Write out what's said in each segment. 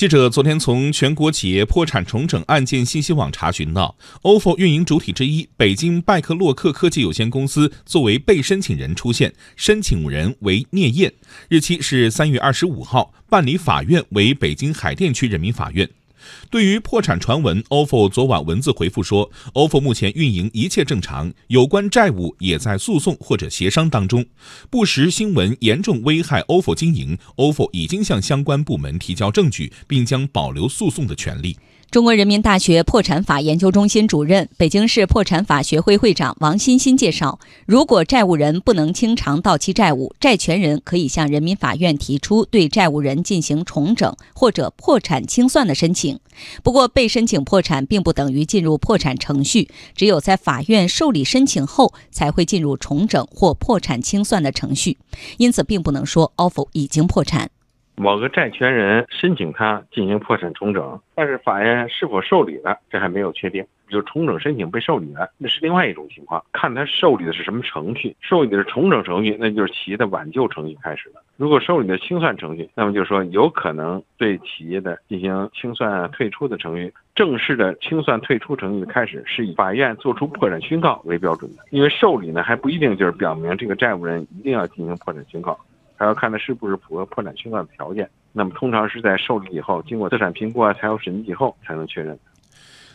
记者昨天从全国企业破产重整案件信息网查询到，ofo 运营主体之一北京拜克洛克科技有限公司作为被申请人出现，申请人为聂燕，日期是三月二十五号，办理法院为北京海淀区人民法院。对于破产传闻，ofo 昨晚文字回复说，ofo 目前运营一切正常，有关债务也在诉讼或者协商当中。不实新闻严重危害 ofo 经营，ofo 已经向相关部门提交证据，并将保留诉讼的权利。中国人民大学破产法研究中心主任、北京市破产法学会会长王欣欣介绍，如果债务人不能清偿到期债务，债权人可以向人民法院提出对债务人进行重整或者破产清算的申请。不过，被申请破产并不等于进入破产程序，只有在法院受理申请后，才会进入重整或破产清算的程序。因此，并不能说 ofo 已经破产。某个债权人申请他进行破产重整，但是法院是否受理了，这还没有确定。就重整申请被受理了，那是另外一种情况，看他受理的是什么程序。受理的是重整程序，那就是企业的挽救程序开始了。如果受理的清算程序，那么就是说有可能对企业的进行清算退出的程序。正式的清算退出程序的开始是以法院作出破产宣告为标准的，因为受理呢还不一定就是表明这个债务人一定要进行破产宣告。还要看它是不是符合破产清算的条件，那么通常是在受理以后，经过资产评估啊、财务审计以后才能确认。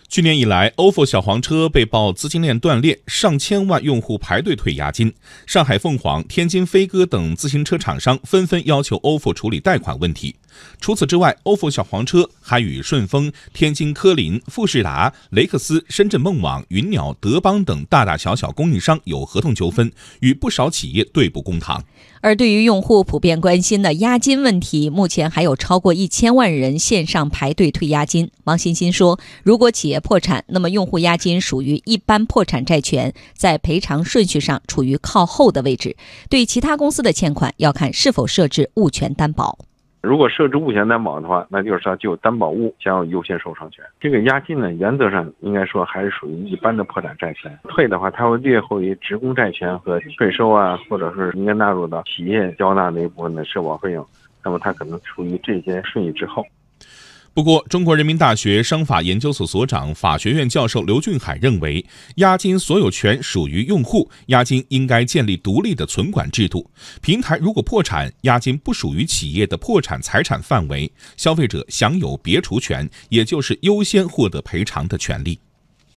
去年以来，ofo 小黄车被曝资金链断裂，上千万用户排队退押金。上海凤凰、天津飞鸽等自行车厂商纷纷要求 ofo 处理贷款问题。除此之外，ofo 小黄车还与顺丰、天津科林、富士达、雷克斯、深圳梦网、云鸟、德邦等大大小小供应商有合同纠纷，与不少企业对簿公堂。而对于用户普遍关心的押金问题，目前还有超过一千万人线上排队退押金。王欣欣说：“如果企业破产，那么用户押金属于一般破产债权，在赔偿顺序上处于靠后的位置。对其他公司的欠款，要看是否设置物权担保。”如果设置物权担保的话，那就是说就担保物享有优先受偿权。这个押金呢，原则上应该说还是属于一般的破产债权。退的话，它会略后于职工债权和税收啊，或者是应该纳入到企业交纳那一部分的社保费用，那么它可能处于这些顺序之后。不过，中国人民大学商法研究所所长、法学院教授刘俊海认为，押金所有权属于用户，押金应该建立独立的存管制度。平台如果破产，押金不属于企业的破产财产范围，消费者享有别除权，也就是优先获得赔偿的权利。